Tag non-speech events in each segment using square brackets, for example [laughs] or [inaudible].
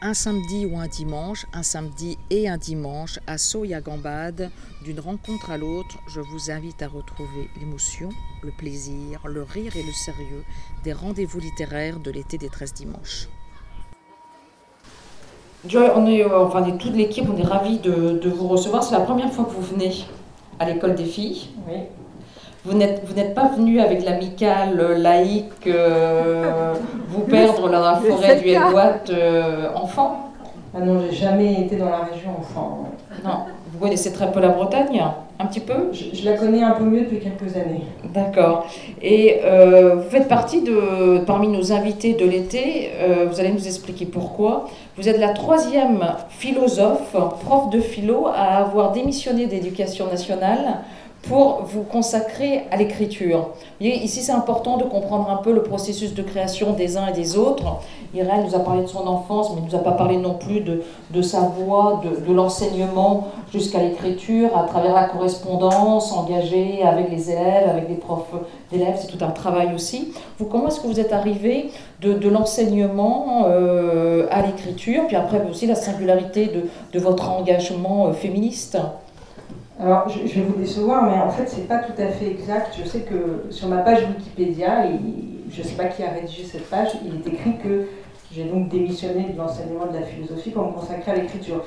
un samedi ou un dimanche, un samedi et un dimanche, à Soya-Gambade, d'une rencontre à l'autre, je vous invite à retrouver l'émotion, le plaisir, le rire et le sérieux des rendez-vous littéraires de l'été des 13 dimanches. Joy, on est, euh, enfin, toute l'équipe, on est ravis de, de vous recevoir. C'est la première fois que vous venez à l'école des filles. Oui. Vous n'êtes, pas venu avec l'amicale euh, laïque euh, [laughs] vous perdre dans la forêt du Hellouat euh, enfant Ah non, j'ai jamais été dans la région enfant. Non. Vous connaissez très peu la Bretagne Un petit peu? Je, je la connais un peu mieux depuis quelques années. D'accord. Et euh, vous faites partie de, parmi nos invités de l'été, euh, vous allez nous expliquer pourquoi. Vous êtes la troisième philosophe, prof de philo, à avoir démissionné d'éducation nationale pour vous consacrer à l'écriture. Ici c'est important de comprendre un peu le processus de création des uns et des autres. Irène nous a parlé de son enfance, mais ne nous a pas parlé non plus de, de sa voix, de, de l'enseignement jusqu'à l'écriture, à travers la correspondance, engagée avec les élèves, avec les profs d'élèves, c'est tout un travail aussi. Vous, comment est-ce que vous êtes arrivé de, de l'enseignement euh, à l'écriture, puis après aussi la singularité de, de votre engagement euh, féministe Alors, je, je vais vous décevoir, mais en fait, c'est pas tout à fait exact. Je sais que sur ma page Wikipédia, il- je ne sais pas qui a rédigé cette page, il est écrit que j'ai donc démissionné de l'enseignement de la philosophie pour me consacrer à l'écriture.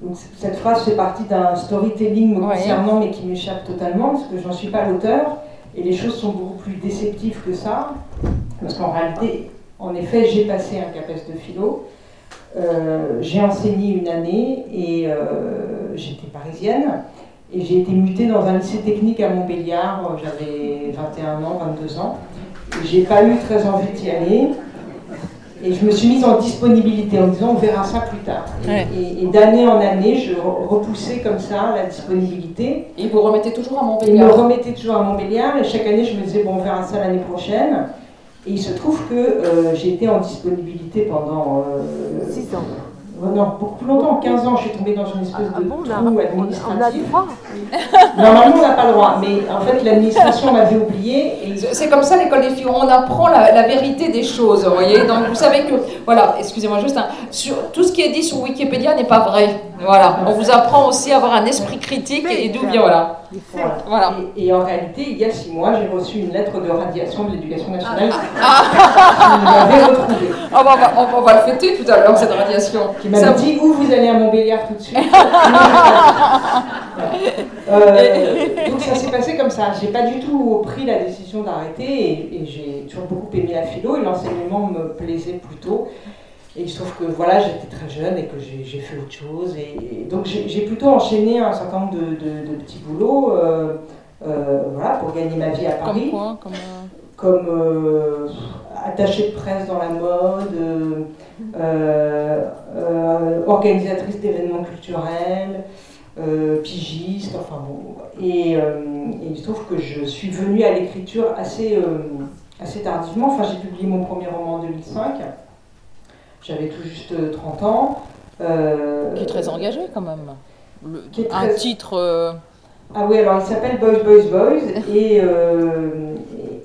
Donc, cette phrase fait partie d'un storytelling me Ouais. concernant, mais qui m'échappe totalement, parce que je n'en suis pas l'auteur, et les choses sont beaucoup plus déceptives que ça, parce qu'en réalité, en effet, j'ai passé un CAPES de philo, euh, j'ai enseigné une année, et euh, j'étais parisienne, et j'ai été mutée dans un lycée technique à Montbéliard, euh, j'avais 21 ans, 22 ans. Et J'ai pas eu très envie d'y aller. Et je me suis mise en disponibilité en me disant on verra ça plus tard. Et, Ouais. et- et d'année en année, je re- repoussais comme ça la disponibilité. Et vous remettez toujours à Et me Montbéliard remettais toujours à Montbéliard. Et chaque année, je me disais bon, on verra ça l'année prochaine. Et il se trouve que euh, j'ai été en disponibilité pendant. euh, 6 ans. euh, non, beaucoup plus longtemps, 15 ans. Je suis tombée dans une espèce Ah de bon, on a, trou on, administratif. on a [laughs] Normalement, on n'a pas le droit, mais en fait, l'administration m'avait oublié et C'est comme ça l'école des filles, on apprend la, la vérité des choses, vous voyez. Donc vous savez que, voilà, excusez-moi juste, hein, sur, tout ce qui est dit sur Wikipédia n'est pas vrai. Voilà, on vous apprend aussi à avoir un esprit critique et d'où vient, voilà. Et, et en réalité, il y a six mois, j'ai reçu une lettre de radiation de l'éducation nationale Ah. qui m'avait retrouvée, Ah, bah, on, va, on- va le fêter tout à l'heure, cette radiation. qui vous- dit où vous allez à Montbéliard tout de suite? [laughs] Euh, [laughs] donc ça s'est passé comme ça. J'ai pas du tout pris la décision d'arrêter et, et j'ai toujours beaucoup aimé la philo et l'enseignement me plaisait plutôt. Et il se trouve que voilà, j'étais très jeune et que j'ai fait autre chose. Et, et donc j'ai plutôt enchaîné un certain nombre de, de- de petits boulots euh, euh, voilà, pour gagner ma vie à Paris. Comme quoi comme, comme attachée de presse dans la mode, euh, euh, euh, organisatrice d'événements culturels, pigiste, enfin bon. Et, euh, et il se trouve que je suis venue à l'écriture assez, euh, assez tardivement. Enfin, j'ai publié mon premier roman en 2005. J'avais tout juste 30 ans. Euh, Qui est très engagé quand même. Le- Qui est Un titre. euh, Ah oui, alors il s'appelle Boys, Boys, Boys et, euh,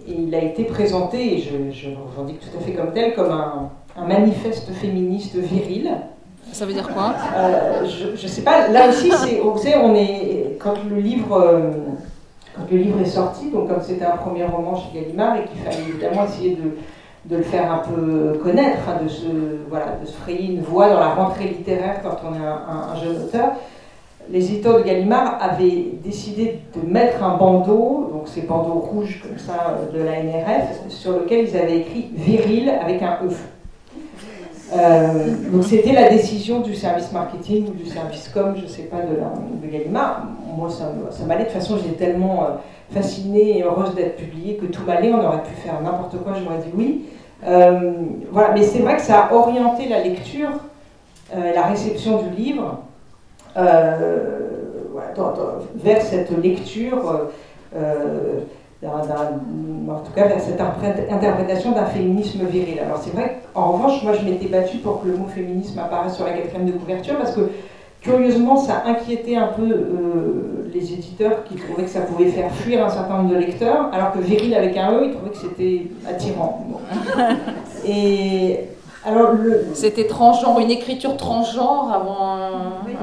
et- et il a été présenté, et je, je le revendique tout à fait comme tel, comme un, un manifeste féministe viril. Ça veut dire quoi? Euh, je, je sais pas, là aussi, vous savez, on est, quand le livre, euh, quand le livre est sorti, donc comme c'était un premier roman chez Gallimard et qu'il fallait évidemment essayer de, le faire un peu connaître, de, se, voilà, de se frayer une voie dans la rentrée littéraire quand on est un jeune auteur, les éditeurs de Gallimard avaient décidé de mettre un bandeau, donc ces bandeaux rouges comme ça euh, de la NRF, sur lequel ils avaient écrit viril avec un E. Euh, donc c'était la décision du service marketing ou du service com, je sais pas, de, la, Gallimard. Moi, ça, m'allait. De toute façon, j'étais tellement euh, fascinée et heureuse d'être publiée que tout m'allait. On aurait pu faire n'importe quoi, j'aurais dit oui. Euh, voilà, mais c'est vrai que ça a orienté la lecture, euh, la réception du livre, vers cette lecture, en tout cas vers cette interpré- interprétation d'un féminisme viril. Alors c'est vrai qu'en revanche, moi je m'étais battue pour que le mot féminisme apparaisse sur la quatrième de couverture parce que curieusement ça inquiétait un peu euh, les éditeurs qui trouvaient que ça pouvait faire fuir un certain nombre de lecteurs, alors que viril avec un E, ils trouvaient que c'était attirant. Bon. [laughs] Et Alors, c'était transgenre, une écriture transgenre avant.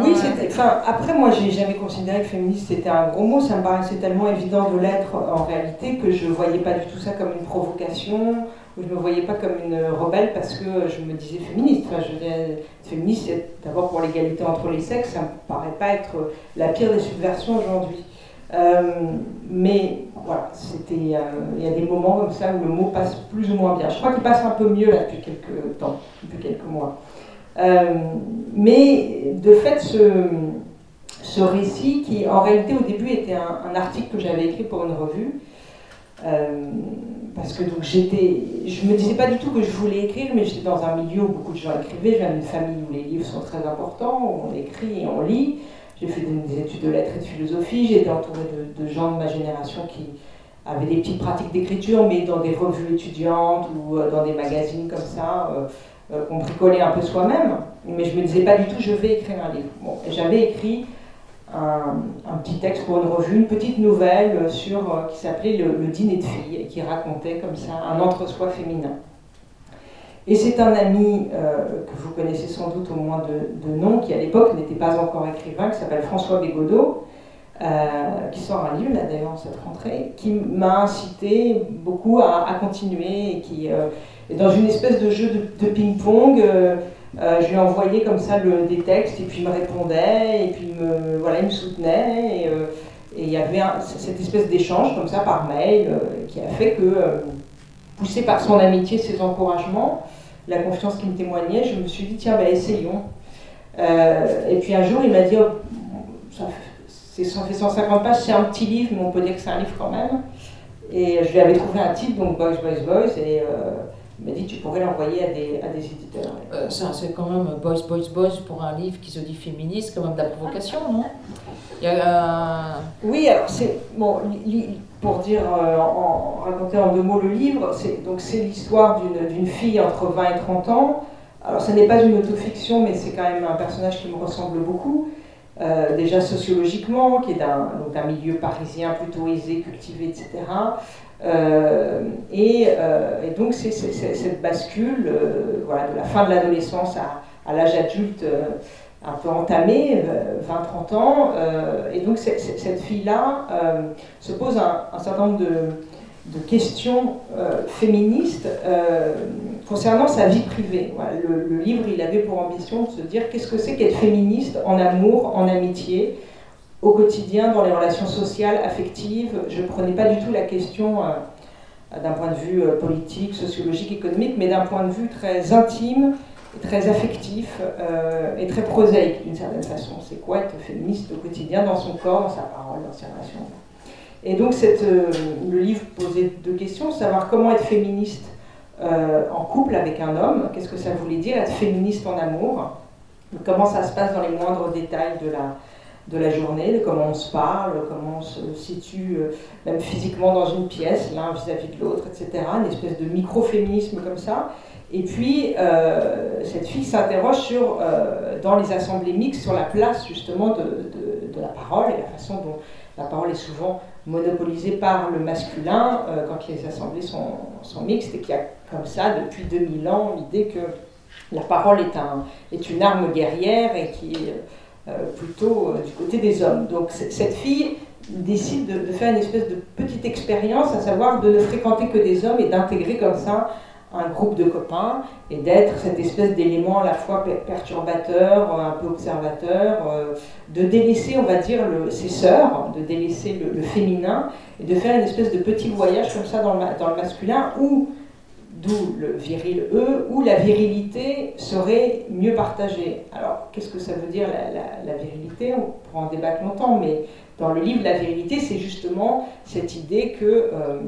Oui, enfin, après, moi, j'ai jamais considéré que féministe c'était un gros mot. Ça me paraissait tellement évident de l'être en réalité que je voyais pas du tout ça comme une provocation. Ou je me voyais pas comme une rebelle parce que je me disais féministe. Enfin, je féministe, c'est d'abord pour l'égalité entre les sexes. Ça me paraît pas être la pire des subversions aujourd'hui. Euh, mais voilà, euh, il y a des moments comme ça où le mot passe plus ou moins bien. Je crois qu'il passe un peu mieux là depuis quelques temps, depuis quelques mois. Euh, mais de fait, ce, ce, récit, qui en réalité au début était un, article que j'avais écrit pour une revue, parce que donc j'étais, je me disais pas du tout que je voulais écrire, mais j'étais dans un milieu où beaucoup de gens écrivaient. Je viens d'une famille où les livres sont très importants, où on écrit et on lit. J'ai fait des, études de lettres et de philosophie. J'ai été entourée de, gens de ma génération qui avaient des petites pratiques d'écriture, mais dans des revues étudiantes ou euh, dans des magazines comme ça, euh, euh, qu'on bricolait un peu soi-même. Mais je me disais pas du tout, je vais écrire un livre. Bon, j'avais écrit un, petit texte pour une revue, une petite nouvelle sur, qui s'appelait le, dîner de filles, et qui racontait comme ça un entre-soi féminin. Et c'est un ami euh, que vous connaissez sans doute au moins de, nom, qui à l'époque n'était pas encore écrivain, qui s'appelle François Bégodeau, euh, qui sort un livre là d'ailleurs cette rentrée, qui m'a incité beaucoup à, continuer et qui euh, est dans une espèce de jeu de, ping-pong. Je lui envoyais comme ça des textes et puis il me répondait et puis me, voilà, il me soutenait. Et, il y avait cette espèce d'échange comme ça par mail qui a fait que poussé par son amitié, ses encouragements, la confiance qu'il me témoignait, je me suis dit, tiens, bah, essayons. Euh, et puis un jour, il m'a dit, oh, ça, fait 150 pages, c'est un petit livre, mais on peut dire que c'est un livre quand même. Et je lui avais trouvé un titre, donc Boys, Boys, Boys, et euh, il m'a dit, tu pourrais l'envoyer à des, à des éditeurs. Euh, c'est quand même Boys, Boys, Boys pour un livre qui se dit féministe, quand même de la provocation, non? Il y a, Oui, alors c'est. Bon, pour dire, euh, en, raconter en deux mots le livre, c'est donc c'est l'histoire d'une fille entre 20 et 30 ans. Alors ce n'est pas une autofiction, mais c'est quand même un personnage qui me ressemble beaucoup. Euh, déjà sociologiquement, qui est d'un milieu parisien plutôt aisé, cultivé, etc. Euh, et, donc c'est cette bascule voilà, de la fin de l'adolescence à, l'âge adulte un peu entamé, 20-30 ans, euh, et donc cette fille-là euh, se pose un, certain nombre de, questions euh, féministes concernant sa vie privée. le, livre, il avait pour ambition de se dire qu'est-ce que c'est qu'être féministe en amour, en amitié, au quotidien, dans les relations sociales, affectives. Je ne prenais pas du tout la question d'un point de vue politique, sociologique, économique, mais d'un point de vue très intime très affectif euh, et très prosaïque d'une certaine façon. C'est quoi être féministe au quotidien, dans son corps, dans sa parole, dans ses relations? Et donc euh, le livre posait deux questions, savoir comment être féministe euh, en couple avec un homme, qu'est-ce que ça voulait dire être féministe en amour, comment ça se passe dans les moindres détails de la, de la journée, de comment on se parle, comment on se situe même physiquement dans une pièce, l'un vis-à-vis de l'autre, etc. Une espèce de micro-féminisme comme ça. Et puis, euh, cette fille s'interroge sur, euh, dans les assemblées mixtes, sur la place justement de, de, la parole et la façon dont la parole est souvent monopolisée par le masculin euh, quand les assemblées sont, sont mixtes et qu'il y a comme ça, depuis 2000 ans, l'idée que la parole est, un, est une arme guerrière et qui plutôt du côté des hommes. Donc cette fille décide de, faire une espèce de petite expérience, à savoir de ne fréquenter que des hommes et d'intégrer comme ça un groupe de copains et d'être cette espèce d'élément à la fois perturbateur, un peu observateur, euh, de délaisser, on va dire, le, ses sœurs, de délaisser le, féminin et de faire une espèce de petit voyage comme ça dans le, dans le masculin où, d'où le viril E, où la virilité serait mieux partagée. Alors, qu'est-ce que ça veut dire la, virilité? On pourra en débattre longtemps, mais dans le livre, la virilité, c'est justement cette idée que... Euh,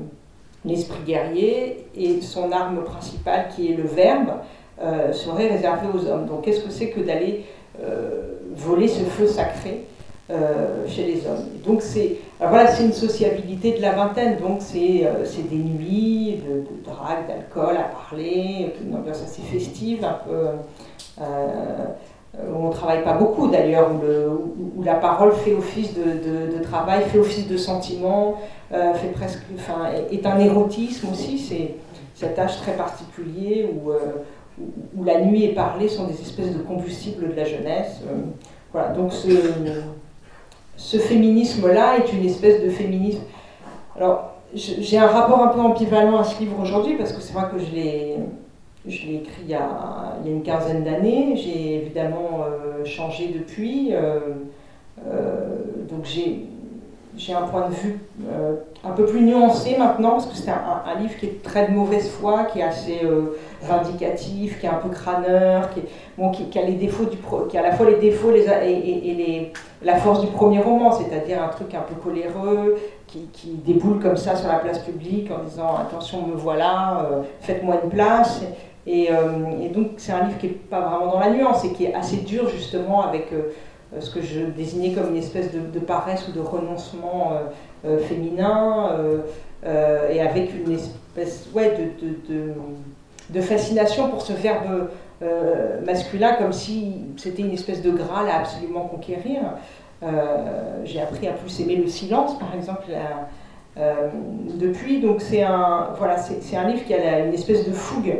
l'esprit guerrier et son arme principale qui est le verbe euh, serait réservé aux hommes. Donc qu'est-ce que c'est que d'aller euh, voler ce feu sacré? Euh, chez les hommes. Donc c'est voilà, c'est une sociabilité de la vingtaine, donc c'est des nuits de, de drague, d'alcool à parler, une ambiance assez festive, un peu on ne travaille pas beaucoup d'ailleurs, où, la parole fait office de, travail, fait office de sentiment, euh, fait presque, enfin, est un érotisme aussi, c'est cet âge très particulier où, euh, où, la nuit et parler sont des espèces de combustibles de la jeunesse. voilà, donc ce, ce féminisme-là est une espèce de féminisme. Alors, j'ai un rapport un peu ambivalent à ce livre aujourd'hui parce que c'est vrai que je l'ai écrit il y, a, il y, a, une quinzaine d'années. J'ai évidemment euh, changé depuis. Euh, euh, donc j'ai j'ai un point de vue euh, un peu plus nuancé maintenant, parce que c'est un, livre qui est très de mauvaise foi, qui est assez euh, vindicatif, qui est un peu crâneur, qui, a les défauts du qui a à la fois les défauts et, la force du premier roman, c'est-à-dire un truc un peu coléreux, qui, déboule comme ça sur la place publique en disant attention me voilà, euh, faites-moi une place. Et, et donc c'est un livre qui n'est pas vraiment dans la nuance et qui est assez dur justement avec ce que je désignais comme une espèce de, paresse ou de renoncement euh, euh, féminin, et avec une espèce ouais, de, fascination pour ce verbe masculin, comme si c'était une espèce de graal à absolument conquérir. J'ai appris à plus aimer le silence, par exemple. depuis, donc c'est un, voilà, un livre qui a une espèce de fougue,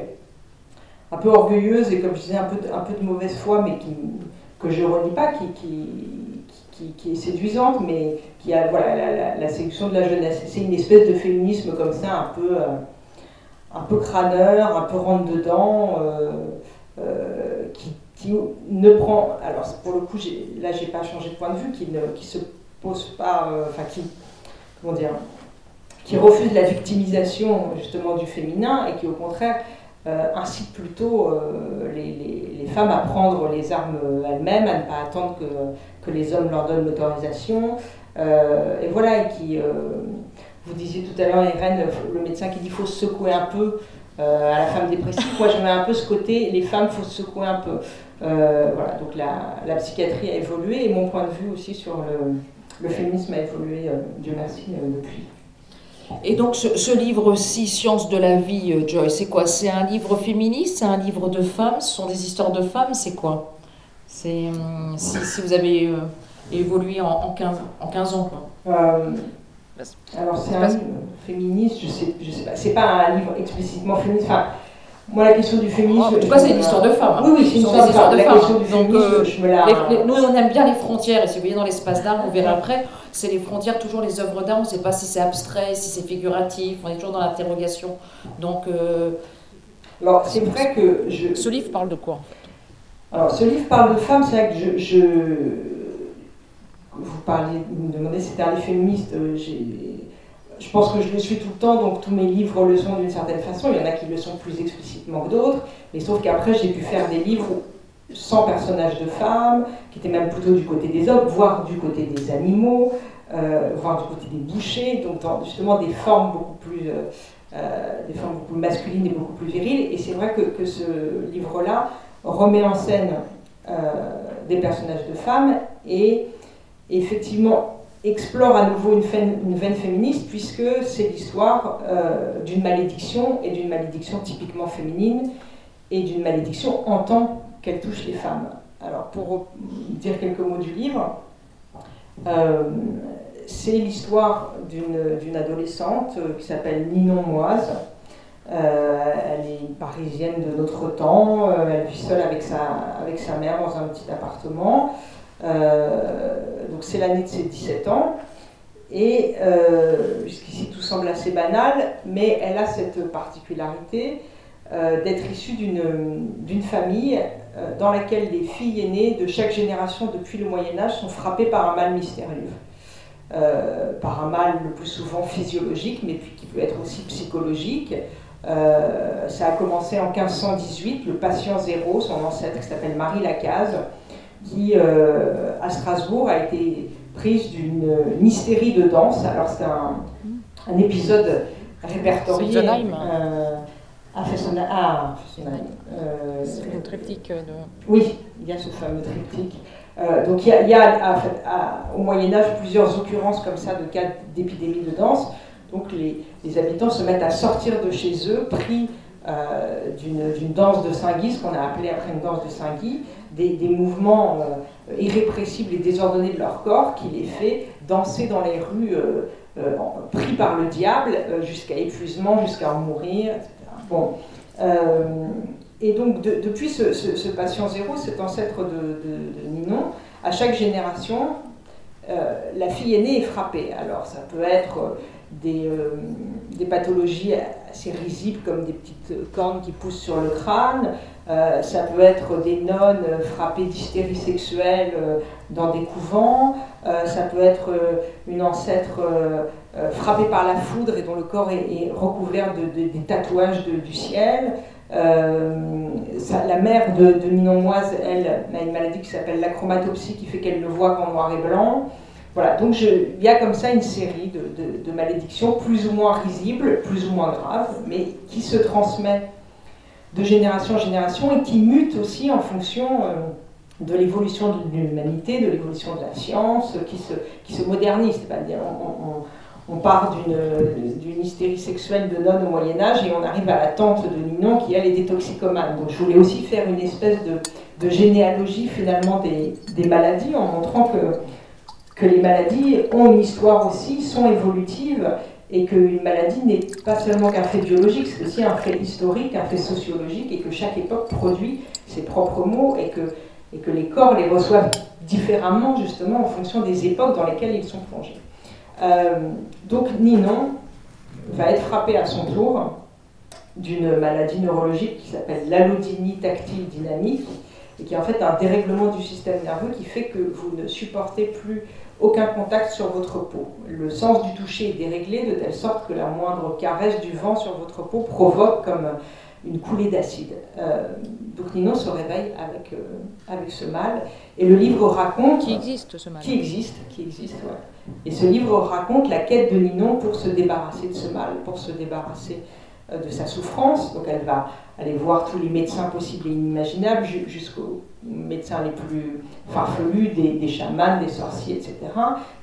un peu orgueilleuse et comme je disais, un peu, un peu de mauvaise foi, mais qui, que je ne relis pas, qui, qui, qui, est séduisante, mais qui a voilà, la, séduction de la jeunesse. C'est une espèce de féminisme comme ça, un peu, euh, un peu crâneur, un peu rentre-dedans, euh, euh, qui, ne prend. Alors, pour le coup, là, j'ai pas changé de point de vue, qui ne qui se pose pas. Enfin, qui. Comment dire qui refuse la victimisation justement du féminin et qui au contraire euh, incite plutôt euh, les, femmes à prendre les armes elles-mêmes, à ne pas attendre que, les hommes leur donnent l'autorisation. Euh, et voilà, et qui, vous disiez tout à l'heure, Irène, le médecin qui dit qu'il faut se secouer un peu à la femme dépressive. Moi, j'en ai un peu ce côté, les femmes, il faut se secouer un peu. voilà, donc la, psychiatrie a évolué et mon point de vue aussi sur le féminisme a évolué, Dieu merci, depuis. Et donc ce, livre-ci, Science de la vie, euh, Joy, c'est quoi? C'est un livre féministe C'est un livre de femmes Ce sont des histoires de femmes C'est quoi? C'est hum, si, vous avez euh, évolué en, 15, en 15 ans quoi. Euh, alors c'est un livre féministe, je sais, je sais pas, c'est pas un livre explicitement féministe. Enfin, moi, la question du féminisme. En tout cas, c'est une histoire de femmes. Oui, oui, c'est une histoire, de, femmes. Donc, nous, on aime bien les frontières, et si vous voyez dans l'espace d'art, vous verrez après, c'est les frontières, toujours les œuvres d'art, on ne sait pas si c'est abstrait, si c'est figuratif, on est toujours dans l'interrogation. Donc. Euh, alors, c'est vrai que. Je... Ce livre parle de quoi, en fait? Alors, ce livre parle de femmes, c'est vrai que je. je... Vous parliez, vous me demandez si c'était un livre féministe, euh, j'ai je pense que je le suis tout le temps, donc tous mes livres le sont d'une certaine façon. Il y en a qui le sont plus explicitement que d'autres. Mais sauf qu'après, j'ai pu faire des livres sans personnages de femmes, qui étaient même plutôt du côté des hommes, voire du côté des animaux, euh, voire du côté des bouchers, donc justement des formes beaucoup plus, euh, euh, des formes beaucoup plus masculines et beaucoup plus viriles. Et c'est vrai que ce livre-là remet en scène des personnages de femmes et effectivement explore à nouveau une, veine, féministe, puisque c'est l'histoire euh, d'une malédiction, et d'une malédiction typiquement féminine, et d'une malédiction en tant qu'elle touche les femmes. Alors, pour dire quelques mots du livre, euh, c'est l'histoire d'une adolescente euh, qui s'appelle Ninon Moise. elle est parisienne de notre temps, elle vit seule avec sa, avec sa mère dans un petit appartement. Euh, donc c'est l'année de ses 17 ans. Et euh, jusqu'ici tout semble assez banal, mais elle a cette particularité euh, d'être issue d'une famille dans laquelle les filles aînées de chaque génération depuis le Moyen Âge sont frappées par un mal mystérieux. par un mal le plus souvent physiologique, mais qui peut être aussi psychologique. ça a commencé en 1518, le patient zéro, son ancêtre qui s'appelle Marie Lacaze, qui, euh, à Strasbourg, a été prise d'une hystérie de danse. Alors, c'est un, un, épisode répertorié. Euh, à Fessenheim. Ah, euh, c'est le triptyque de. Oui, il y a ce fameux triptyque. Euh, donc il y a, il y a au Moyen Âge plusieurs occurrences comme ça de cas d'épidémie de danse. Donc les, les, habitants se mettent à sortir de chez eux, pris euh, d'une danse de Saint-Guy, ce qu'on a appelé après une danse de Saint-Guy, des, mouvements euh, irrépressibles et désordonnés de leur corps qui les fait danser dans les rues euh, pris par le diable jusqu'à épuisement, jusqu'à en mourir, etc. Bon. et donc depuis ce, patient zéro, cet ancêtre de, Ninon, à chaque génération, la fille aînée est frappée. Alors ça peut être des, des, pathologies assez risibles comme des petites cornes qui poussent sur le crâne, euh, ça peut être des nonnes frappées d'hystérie sexuelle euh, dans des couvents, euh, ça peut être une ancêtre frappée par la foudre et dont le corps est, recouvert de, des tatouages du ciel. la mère de, de Ninomoise, elle, a une maladie qui s'appelle l'acromatopsie qui fait qu'elle ne voit qu'en noir et blanc. Voilà, donc il y a comme ça une série de, malédictions plus ou moins risibles, plus ou moins graves, mais qui se transmettent de génération en génération et qui mute aussi en fonction euh, de l'évolution de l'humanité, de l'évolution de la science, qui se, qui se modernise. On, part d'une hystérie sexuelle de nonnes au Moyen Âge et on arrive à la tante de Ninon qui, elle, est détoxicomane. Donc je voulais aussi faire une espèce de, généalogie finalement des, maladies en montrant que, que les maladies ont une histoire aussi, sont évolutives et qu'une maladie n'est pas seulement qu'un fait biologique, c'est aussi un fait historique, un fait sociologique, et que chaque époque produit ses propres mots, et que, les corps les reçoivent différemment, justement, en fonction des époques dans lesquelles ils sont plongés. Euh, donc Ninon va être frappé à son tour d'une maladie neurologique qui s'appelle l'allodynie tactile dynamique, et qui est en fait un dérèglement du système nerveux qui fait que vous ne supportez plus aucun contact sur votre peau. Le sens du toucher est déréglé de telle sorte que la moindre caresse du vent sur votre peau provoque comme une coulée d'acide. Euh, donc Ninon se réveille avec, euh, avec ce mal. Et le livre raconte... Qui existe ce mal? Qui existe, qui existe, ouais. Et ce livre raconte la quête de Ninon pour se débarrasser de ce mal, pour se débarrasser de sa souffrance. Donc elle va aller voir tous les médecins possibles et inimaginables, jusqu'aux médecins les plus farfelus, des, chamans, des sorciers, etc.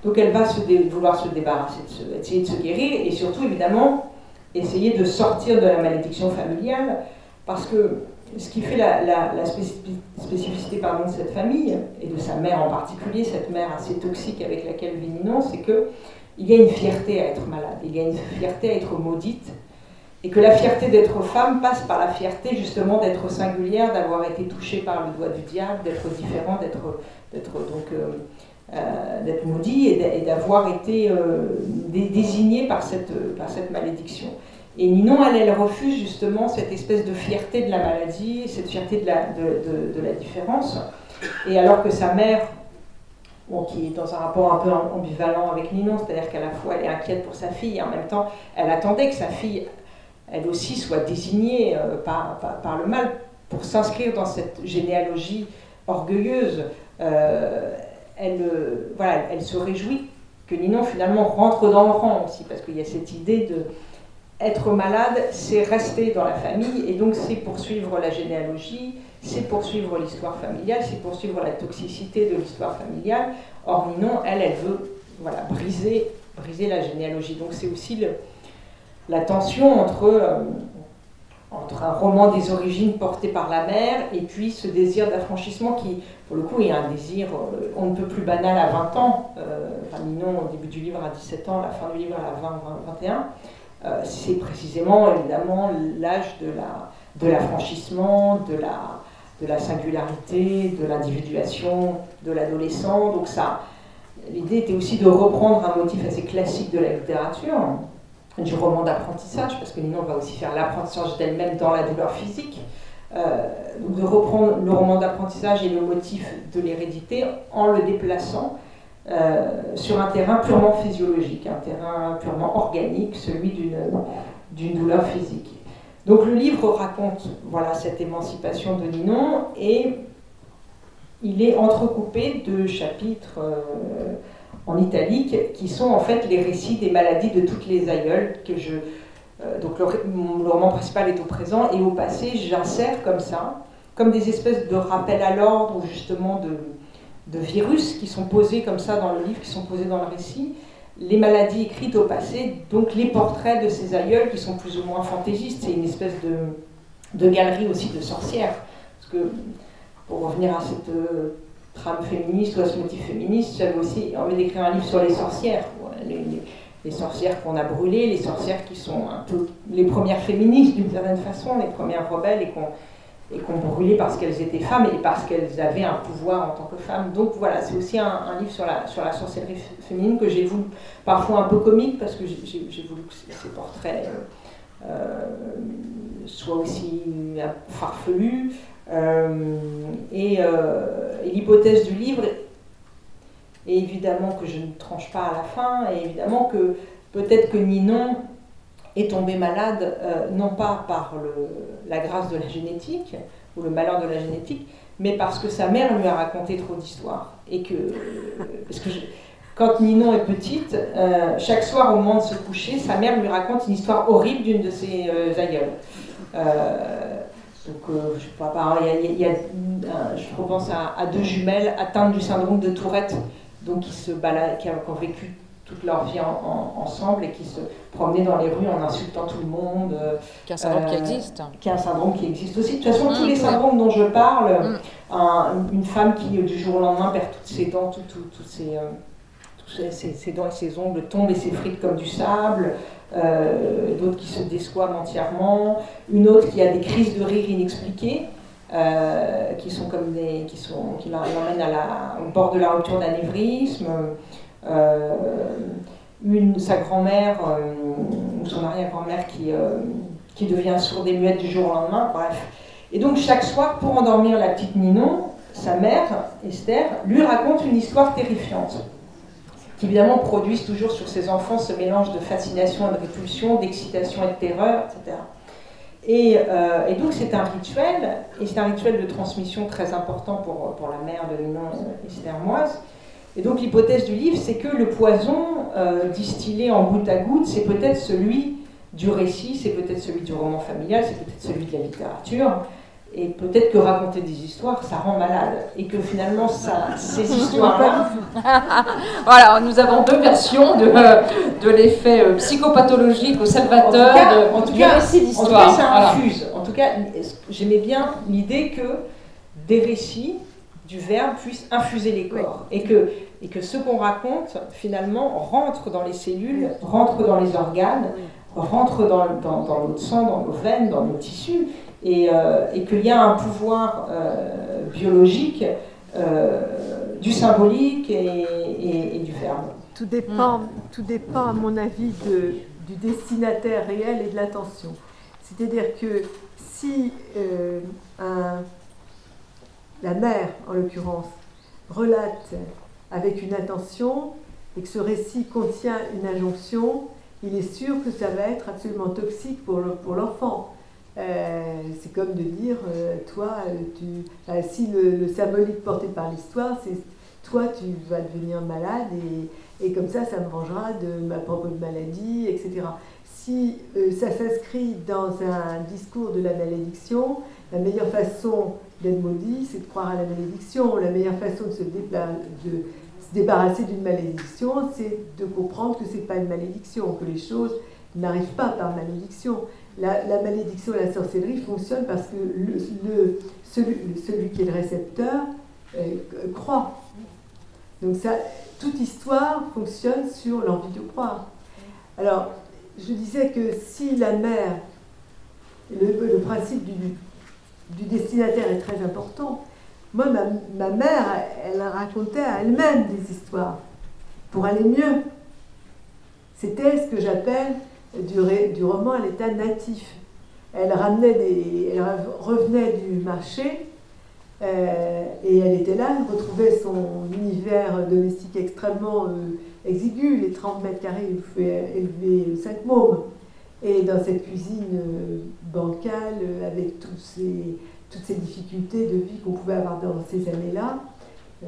Donc elle va se vouloir se débarrasser, de essayer de se guérir et surtout évidemment essayer de sortir de la malédiction familiale parce que ce qui fait la, la, spécificité pardon, de cette famille et de sa mère en particulier, cette mère assez toxique avec laquelle vit Ninon, c'est qu'il y a une fierté à être malade, il y a une fierté à être maudite et que la fierté d'être femme passe par la fierté justement d'être singulière, d'avoir été touchée par le doigt du diable, d'être différent, d'être, donc euh, euh, maudit et d'avoir été euh, désignée par cette, par cette malédiction. Et Ninon, elle, elle refuse justement cette espèce de fierté de la maladie, cette fierté de la, de, de, la différence. Et alors que sa mère, qui est dans un rapport un peu ambivalent avec Ninon, c'est-à-dire qu'à la fois elle est inquiète pour sa fille et en même temps elle attendait que sa fille elle aussi soit désignée euh, par, par, le mal pour s'inscrire dans cette généalogie orgueilleuse. Euh, elle, euh, voilà, elle se réjouit que Ninon finalement rentre dans le rang aussi, parce qu'il y a cette idée de être malade, c'est rester dans la famille, et donc c'est poursuivre la généalogie, c'est poursuivre l'histoire familiale, c'est poursuivre la toxicité de l'histoire familiale. Or Ninon, elle, elle veut voilà, briser, briser la généalogie. Donc c'est aussi le, la tension entre, euh, entre un roman des origines porté par la mère et puis ce désir d'affranchissement qui, pour le coup, est un désir euh, on ne peut plus banal à 20 ans. Euh, enfin, Ninon, au début du livre, à 17 ans, la fin du livre, à 20, 21. c'est précisément, évidemment, l'âge de l'affranchissement, de, la, de la singularité, de l'individuation de l'adolescent. Donc ça, l'idée était aussi de reprendre un motif assez classique de la littérature, du roman d'apprentissage, parce que Ninon va aussi faire l'apprentissage d'elle-même dans la douleur physique. Euh, de reprendre le roman d'apprentissage et le motif de l'hérédité en le déplaçant euh, sur un terrain purement physiologique, un terrain purement organique, celui d'une douleur physique. Donc le livre raconte voilà, cette émancipation de Ninon et il est entrecoupé de chapitres. Euh, en italique, qui sont en fait les récits des maladies de toutes les aïeules que je. Euh, donc le, roman principal est au présent et au passé, j'insère comme ça, comme des espèces de rappels à l'ordre ou justement de, de, virus qui sont posés comme ça dans le livre, qui sont posés dans le récit, les maladies écrites au passé, donc les portraits de ces aïeules qui sont plus ou moins fantaisistes. C'est une espèce de, de galerie aussi de sorcières. Parce que, pour revenir à cette euh, trame féministe ou à ce motif féministe, j'avais aussi envie d'écrire un livre sur les sorcières. Les, sorcières qu'on a brûlées, les sorcières qui sont un peu les premières féministes d'une certaine façon, les premières rebelles et qu'on brûlait parce qu'elles étaient femmes et parce qu'elles avaient un pouvoir en tant que femmes. Donc voilà, c'est aussi un, livre sur la, sur la sorcellerie féminine que j'ai voulu, parfois un peu comique, parce que j'ai voulu que ces portraits euh, soient aussi farfelus. Euh, et, euh, et l'hypothèse du livre est évidemment que je ne tranche pas à la fin, et évidemment que peut-être que Ninon est tombé malade, euh, non pas par la grâce de la génétique, ou le malheur de la génétique, mais parce que sa mère lui a raconté trop d'histoires. Et que, parce que quand Ninon est petite, chaque soir au moment de se coucher, sa mère lui raconte une histoire horrible d'une de ses aïeules. Donc, je sais pas, il y a, je repense à, deux jumelles atteintes du syndrome de Tourette, donc qui se baladent, qui ont vécu toute leur vie ensemble et qui se promenaient dans les rues en insultant tout le monde. Qui est un syndrome qui euh, existe. Qui est un syndrome qui existe aussi. De toute façon, tous mmh, les syndromes dont je parle, mmh. une femme qui du jour au lendemain perd toutes ses dents, toutes ses, euh, ses, dents et ses ongles tombent et s'effritent comme du sable. Euh, d'autres qui se desquament entièrement, une autre qui a des crises de rire inexpliquées, qui sont comme des, qui sont, qui l'emmènent à la, au bord de la rupture d'anévrisme. Euh, une, sa grand-mère euh, ou son arrière-grand-mère qui, euh, qui devient sourde et muette du jour au lendemain, bref. Et donc chaque soir, pour endormir la petite Ninon, sa mère, Esther, lui raconte une histoire terrifiante, qui évidemment produisent toujours sur ses enfants ce mélange de fascination et de répulsion, d'excitation et de terreur, etc. Et, et donc c'est un rituel, et c'est un rituel de transmission très important pour, pour la mère de Ninon Esthermoise, et donc l'hypothèse du livre, c'est que le poison euh, distillé en goutte à goutte, c'est peut-être celui du récit, c'est peut-être celui du roman familial, c'est peut-être celui de la littérature. Et peut-être que raconter des histoires, ça rend malade. Et que finalement, ça, ces [laughs] histoires-là. [laughs] voilà, nous avons deux versions de, de l'effet euh, psychopathologique au salvateur en tout cas, ça infuse. En tout cas, j'aimais bien l'idée que des récits du verbe puisse infuser les corps. Et, que, et que ce qu'on raconte, finalement, rentre dans les cellules, rentre dans les organes, rentre dans, dans, dans, notre sang, dans nos veines, dans nos tissus, et, euh, et qu'il y a un pouvoir euh, biologique euh, du symbolique et, du verbe. Tout dépend, tout dépend, à mon avis, du destinataire réel et de l'attention. C'est-à-dire que si la mère en l'occurrence, relate avec une intention et que ce récit contient une injonction, il est sûr que ça va être absolument toxique pour l'enfant. Euh, c'est comme de dire, euh, toi, tu, si le, symbolique porté par l'histoire, c'est toi, tu vas devenir malade et, comme ça, ça me vengera de ma propre maladie, etc. Si euh, ça s'inscrit dans un discours de la malédiction, la meilleure façon d'être maudit, c'est de croire à la malédiction. La meilleure façon de se, débarrasser d'une malédiction, c'est de comprendre que ce n'est pas une malédiction, que les choses n'arrivent pas par malédiction. La, malédiction et la sorcellerie fonctionnent parce que celui, qui est le récepteur euh, croit. Donc ça, toute histoire fonctionne sur l'envie de croire. Alors, je disais que si la mère, le principe du destinataire est très important. Moi, ma, mère, elle racontait à elle-même des histoires pour aller mieux. C'était ce que j'appelle du, roman à l'état natif. Elle, ramenait des, elle revenait du marché euh, et elle était là, elle retrouvait son univers domestique extrêmement euh, exigu, les 30 mètres carrés, il pouvait élever 5 mômes. Et dans cette cuisine euh, bancale, avec tous ces, toutes ces difficultés de vie qu'on pouvait avoir dans ces années-là,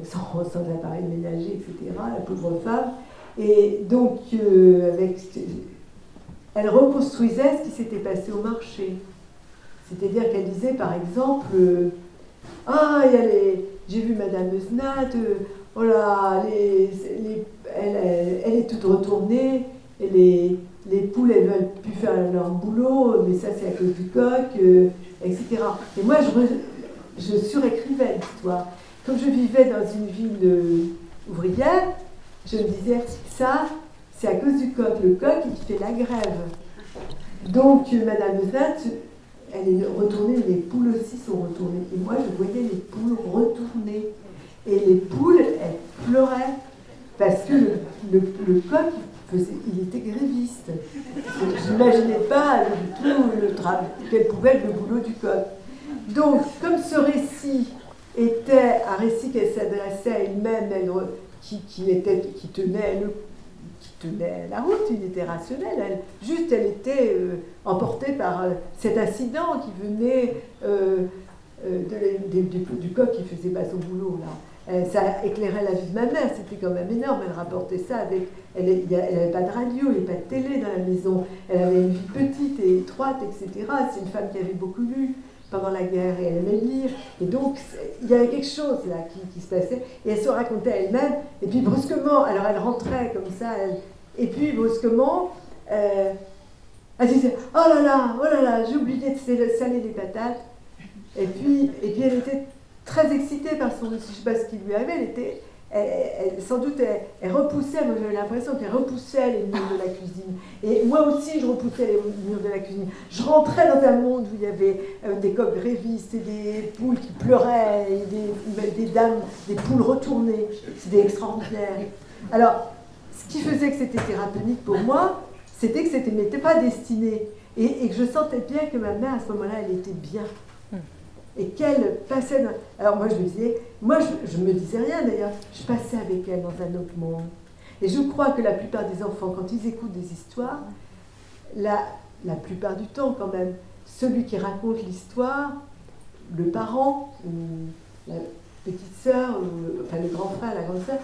sans, [laughs] sans, appareil ménager, etc., la pauvre femme. Et donc, avec, elle reconstruisait ce qui s'était passé au marché. C'est-à-dire qu'elle disait, par exemple, Ah, j'ai vu Madame Snat, oh là, les, elle, est toute retournée, les poules, elles veulent plus faire leur boulot, mais ça c'est à cause du coq, euh, etc. Et moi, je, surécrivais l'histoire. Comme je vivais dans une ville euh, ouvrière, je me disais, ça, c'est à cause du coq. Le coq, il fait la grève. Donc, euh, Madame Zat, elle est retournée, les poules aussi sont retournées. Et moi, je voyais les poules retourner. Et les poules, elles pleuraient parce que le, le, coq, il était gréviste. Je n'imaginais pas du tout le quel pouvait être le boulot du coq. Donc, comme ce récit était un récit qu'elle s'adressait à elle-même, qui, qui, était, qui tenait le tenait la route, il était rationnel. Elle, juste, elle était euh, emportée par euh, cet incident qui venait euh, du, coq qui faisait pas son boulot. Là. ça éclairait la vie de ma mère, c'était quand même énorme. Elle rapportait ça avec. Elle n'avait pas de radio, il n'y avait pas de télé dans la maison. Elle avait une vie petite et étroite, etc. C'est une femme qui avait beaucoup lu pendant la guerre et elle aimait lire. Et donc, il y avait quelque chose là qui, se passait. Et elle se racontait elle-même. Et puis brusquement, alors elle rentrait comme ça. et puis brusquement, euh, elle disait Oh là là, oh là là, j'ai oublié de saler les patates. Et puis, et puis elle était très excitée par son. Je ne sais pas ce qui lui avait. Elle était elle, sans doute, elle, repoussait, moi j'avais l'impression qu'elle repoussait les murs de la cuisine. Et moi aussi, je repoussais les murs de la cuisine. Je rentrais dans un monde où il y avait euh, des coqs grévistes et des poules qui pleuraient, et des, des dames, des poules retournées. C'était extraordinaire. Alors, ce qui faisait que c'était thérapeutique pour moi, c'était que c'était n'était pas destiné. Et, et que je sentais bien que ma mère, à ce moment-là, elle était bien et qu'elle passait dans... Alors moi je me disais, moi je, ne me disais rien d'ailleurs, je passais avec elle dans un autre monde. Et je crois que la plupart des enfants, quand ils écoutent des histoires, la, la plupart du temps quand même, celui qui raconte l'histoire, le parent, ou la petite sœur, enfin le grand frère, la grande sœur,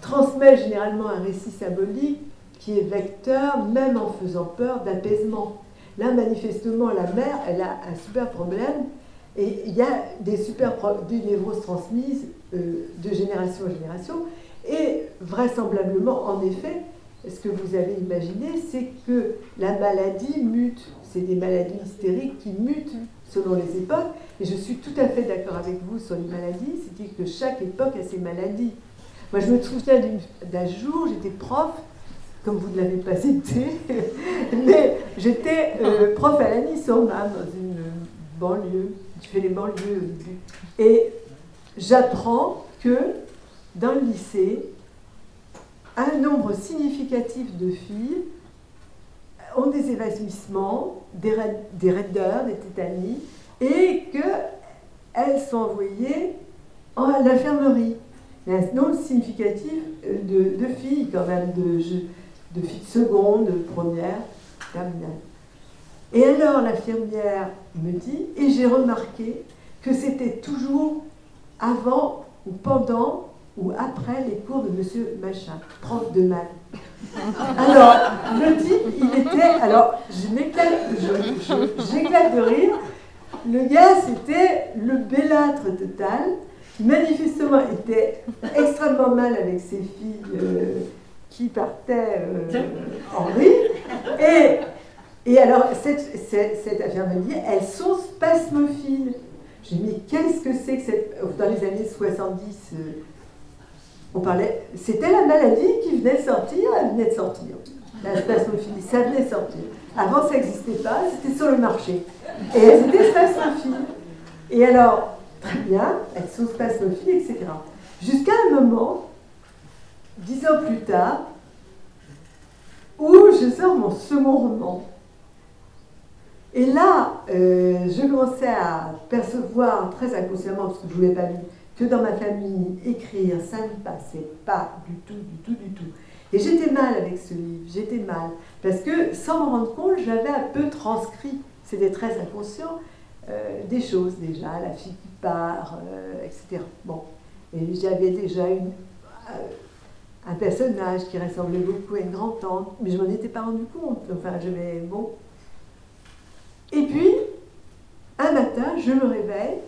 transmet généralement un récit symbolique qui est vecteur, même en faisant peur, d'apaisement. Là, manifestement, la mère, elle a un super problème, et il y a des super des névroses transmises euh, de génération en génération. Et vraisemblablement, en effet, ce que vous avez imaginé, c'est que la maladie mute. C'est des maladies hystériques qui mutent selon les époques. Et je suis tout à fait d'accord avec vous sur les maladies, c'est-à-dire que chaque époque a ses maladies. Moi, je me souviens d'un jour, j'étais prof, comme vous ne l'avez pas été, [laughs] mais j'étais euh, prof à la Nice, dans une banlieue je fais les banlieues au début. Et j'apprends que dans le lycée, un nombre significatif de filles ont des évanouissements, des, des raideurs, des tétanies, et qu'elles sont envoyées à l'infirmerie. Il y a un nombre significatif de, de filles, quand même, de, de filles de seconde, de première, terminale. Et alors l'infirmière me dit, et j'ai remarqué que c'était toujours avant ou pendant ou après les cours de monsieur Machin, prof de maths. [laughs] Alors, le type, il était. Alors, je m'éclate de rire. Le gars, c'était le bellâtre total, qui manifestement était extrêmement mal avec ses filles euh, qui partaient euh, en rire. Et et alors, cette, cette, cette infirmière elles sont spasmophiles. J'ai dit, mais qu'est-ce que c'est que cette. Dans les années 70, euh, on parlait. C'était la maladie qui venait de sortir, elle venait de sortir. La spasmophilie, ça venait de sortir. Avant, ça n'existait pas, c'était sur le marché. Et elles étaient spasmophiles. Et alors, très bien, elles sont spasmophiles, etc. Jusqu'à un moment, dix ans plus tard, où je sors mon second roman. Et là, euh, je commençais à percevoir très inconsciemment, parce que je ne voulais pas dire, que dans ma famille, écrire, ça ne passait pas du tout, du tout, du tout. Et j'étais mal avec ce livre, j'étais mal. Parce que sans m'en rendre compte, j'avais un peu transcrit, c'était très inconscient, euh, des choses déjà, la fille qui part, euh, etc. Bon. Et j'avais déjà un personnage qui ressemblait beaucoup à une grand-tante, mais je m'en étais pas rendu compte. Enfin, je bon, et puis, un matin, je me réveille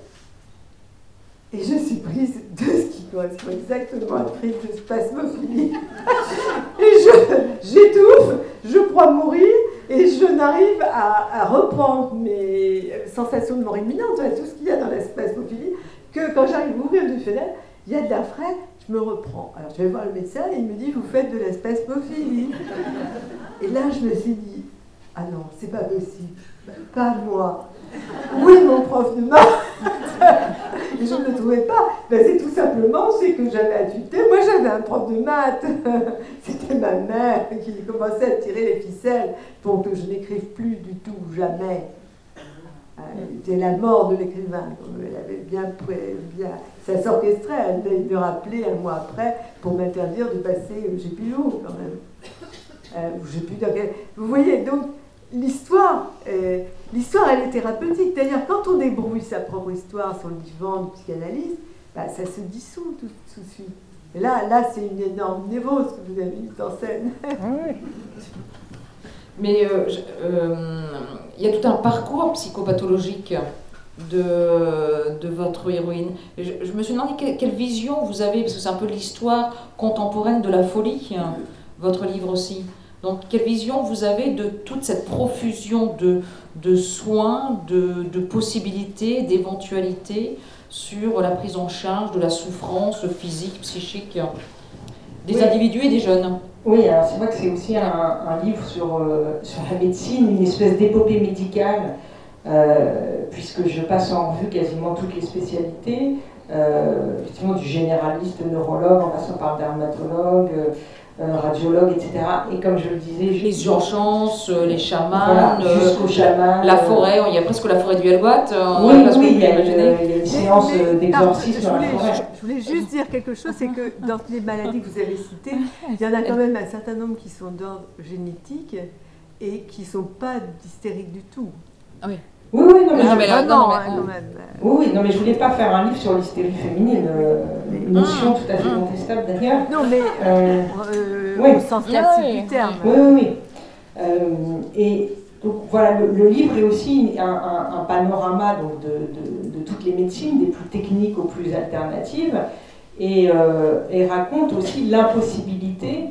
et je suis prise de ce qui correspond exactement à une crise de spasmophilie. [laughs] et j'étouffe, je, crois mourir et je n'arrive à, reprendre mes sensations de mort imminente, tout ce qu'il y a dans la spasmophilie, que quand j'arrive à ouvrir une fenêtre, il y a de la frais, je me reprends. Alors je vais voir le médecin et il me dit Vous faites de la spasmophilie. et là, je me suis dit Ah non, c'est pas possible pas moi. Oui, mon prof de maths je ne le trouvais pas. Ben, c'est tout simplement, c'est que j'avais adulté. Moi, j'avais un prof de maths. [laughs] C'était ma mère qui commençait à tirer les ficelles pour que je n'écrive plus du tout, jamais. Euh, c'était la mort de l'écrivain. Elle avait bien, bien ça s'orchestrait. Elle me rappeler un mois après pour m'interdire de passer J'ai plus quand même. Euh, j'ai plus Vous voyez, donc l'histoire, euh, l'histoire, elle est thérapeutique. D'ailleurs, quand on débrouille sa propre histoire sur le divan de psychanalyse, bah, ça se dissout tout, de suite. Et là, là c'est une énorme névrose que vous avez mise en scène. Ah Mais euh, euh, il y a tout un parcours psychopathologique de, de votre héroïne. Je, me suis demandé quelle, vision vous avez, parce que c'est un peu l'histoire contemporaine de la folie, hein, votre livre aussi. Donc, quelle vision vous avez de toute cette profusion de, de soins, de, de possibilités, d'éventualités sur la prise en charge de la souffrance physique, psychique des individus et des jeunes? Oui, alors c'est vrai que c'est aussi un, un livre sur, euh, sur, la médecine, une espèce d'épopée médicale, euh, puisque je passe en revue quasiment toutes les spécialités, euh, effectivement du généraliste neurologue en passant par dermatologue euh, radiologues, etc. Et comme je le disais, les urgences, euh, les chamans, jusqu'au chaman, la forêt, il y a presque la forêt du Helwat. oui, oui, il y, a une, séance d'exorcisme dans la forêt. Je voulais juste dire quelque chose, c'est que dans les maladies que vous avez citées, il y en a quand même un certain nombre qui sont d'ordre génétique et qui ne sont pas hystériques du tout. Ah oui. Oui, oui, non, mais, je... oui, non, mais je voulais pas faire un livre sur l'hystérie féminine, euh, une notion tout à fait contestable d'ailleurs. Non, mais euh, euh, oui. au sens classique du terme. Oui, oui, oui. et donc voilà, le, livre est aussi un, panorama donc, de, de, toutes les médecines, des plus techniques aux plus alternatives, et, et raconte aussi l'impossibilité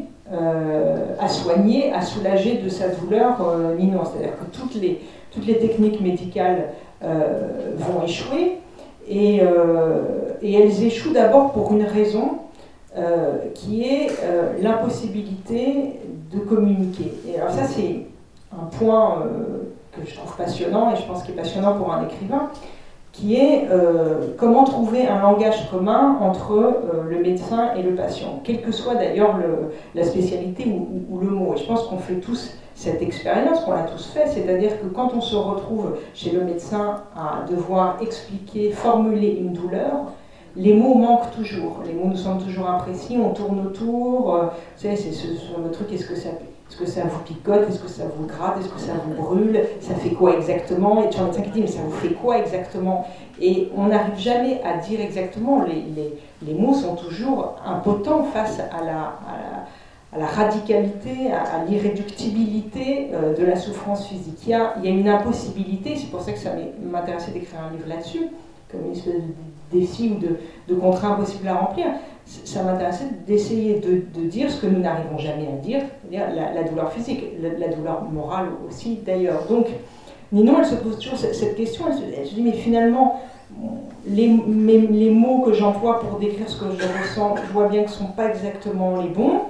à soigner, à soulager de sa douleur l'innocence. C'est-à-dire que toutes les toutes les techniques médicales euh, vont échouer. Euh, et, elles échouent d'abord pour une raison euh, qui est l'impossibilité de communiquer. Et alors ça, c'est un point que je trouve passionnant et je pense qu'il est passionnant pour un écrivain, qui est comment trouver un langage commun entre le médecin et le patient, quelle que soit d'ailleurs la spécialité ou, ou, le mot. Et je pense qu'on fait tous cette expérience qu'on a tous fait, c'est-à-dire que quand on se retrouve chez le médecin à devoir expliquer, formuler une douleur, les mots manquent toujours, les mots nous semblent toujours imprécis, on tourne autour, euh, vous savez, c'est ce, le truc, est-ce que ça est-ce que ça vous picote Est-ce que ça vous gratte Est-ce que ça vous brûle Ça fait quoi exactement? Et tu médecin qui dit, mais ça vous fait quoi exactement? Et on n'arrive jamais à dire exactement. Les, les, les, mots sont toujours impotents face à la, à la radicalité, à, l'irréductibilité euh, de la souffrance physique. Il y a, une impossibilité, c'est pour ça que ça m'intéressait d'écrire un livre là-dessus, comme une espèce de défi ou de, de contrat impossible à remplir. Ça m'intéressait d'essayer de, dire ce que nous n'arrivons jamais à dire, c'est-à-dire la, douleur physique, la, douleur morale aussi d'ailleurs. Donc, Ninon, elle se pose toujours cette, question, elle se, dit, mais finalement, les, mots que j'emploie pour décrire ce que je ressens, je vois bien que ce ne sont pas exactement les bons.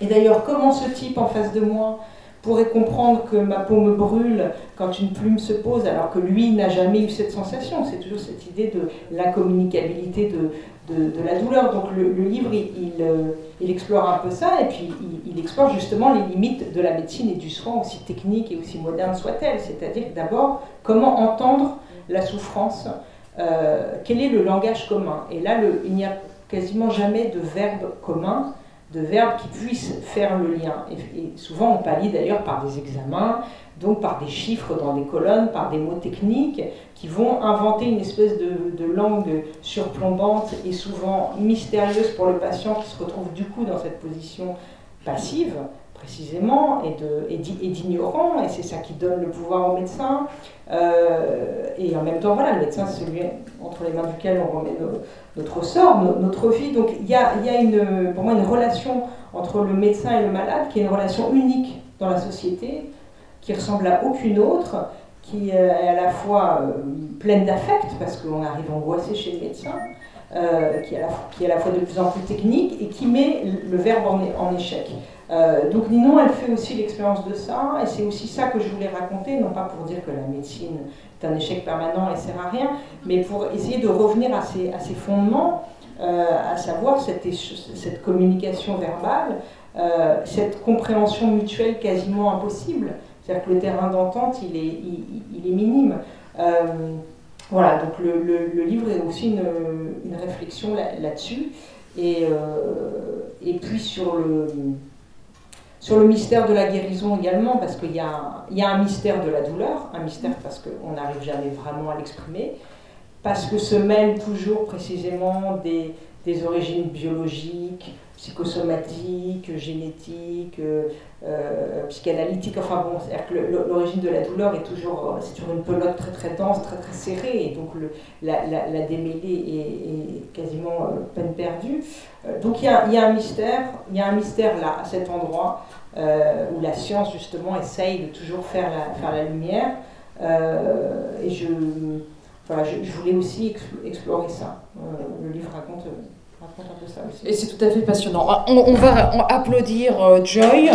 Et d'ailleurs, comment ce type en face de moi pourrait comprendre que ma peau me brûle quand une plume se pose, alors que lui n'a jamais eu cette sensation? C'est toujours cette idée de l'incommunicabilité de, de, la douleur. Donc le, livre, il, euh, il, explore un peu ça, et puis il, explore justement les limites de la médecine et du soin, aussi technique et aussi moderne soit-elle. C'est-à-dire d'abord, comment entendre la souffrance euh, Quel est le langage commun? Et là, il n'y a quasiment jamais de verbe commun de verbes qui puissent faire le lien. Et, souvent, on pallie d'ailleurs par des examens, donc par des chiffres dans des colonnes, par des mots techniques qui vont inventer une espèce de, langue surplombante et souvent mystérieuse pour le patient qui se retrouve du coup dans cette position passive précisément et d'ignorant, et, c'est ça qui donne le pouvoir au médecin. Euh, et en même temps, voilà, le médecin, c'est celui entre les mains duquel on remet notre sort, notre vie. Donc il y a, pour moi une relation entre le médecin et le malade qui est une relation unique dans la société, qui ressemble à aucune autre, qui est à la fois euh, pleine d'affect, parce qu'on arrive angoissé chez le médecin, euh, qui, est à la, fois de plus en plus technique et qui met le verbe en échec. Euh, donc Ninon, elle fait aussi l'expérience de ça, et c'est aussi ça que je voulais raconter, non pas pour dire que la médecine est un échec permanent et sert à rien, mais pour essayer de revenir à ses, fondements, euh, à savoir cette, communication verbale, euh, cette compréhension mutuelle quasiment impossible. C'est-à-dire que le terrain d'entente, il est, minime. voilà, donc le, livre est aussi une, réflexion là-dessus. et puis sur le sur le mystère de la guérison également, parce qu'il y, y, a un mystère de la douleur, un mystère parce qu'on n'arrive jamais vraiment à l'exprimer, parce que se mêlent toujours précisément des, des origines biologiques, psychosomatiques, génétiques, euh, euh, psychanalytiques. Enfin bon, c'est-à-dire que l'origine de la douleur est toujours euh, c'est sur une pelote très très dense, très très serrée, et donc le, la, la, démêler est, quasiment peine perdue. donc il y, a, y, a, un mystère, il y a un mystère là, à cet endroit, où la science justement essaye de toujours faire la, faire la lumière. et je, voilà, je, voulais aussi explorer ça. le livre raconte et c'est tout à fait passionnant. On, va applaudir euh, Joy.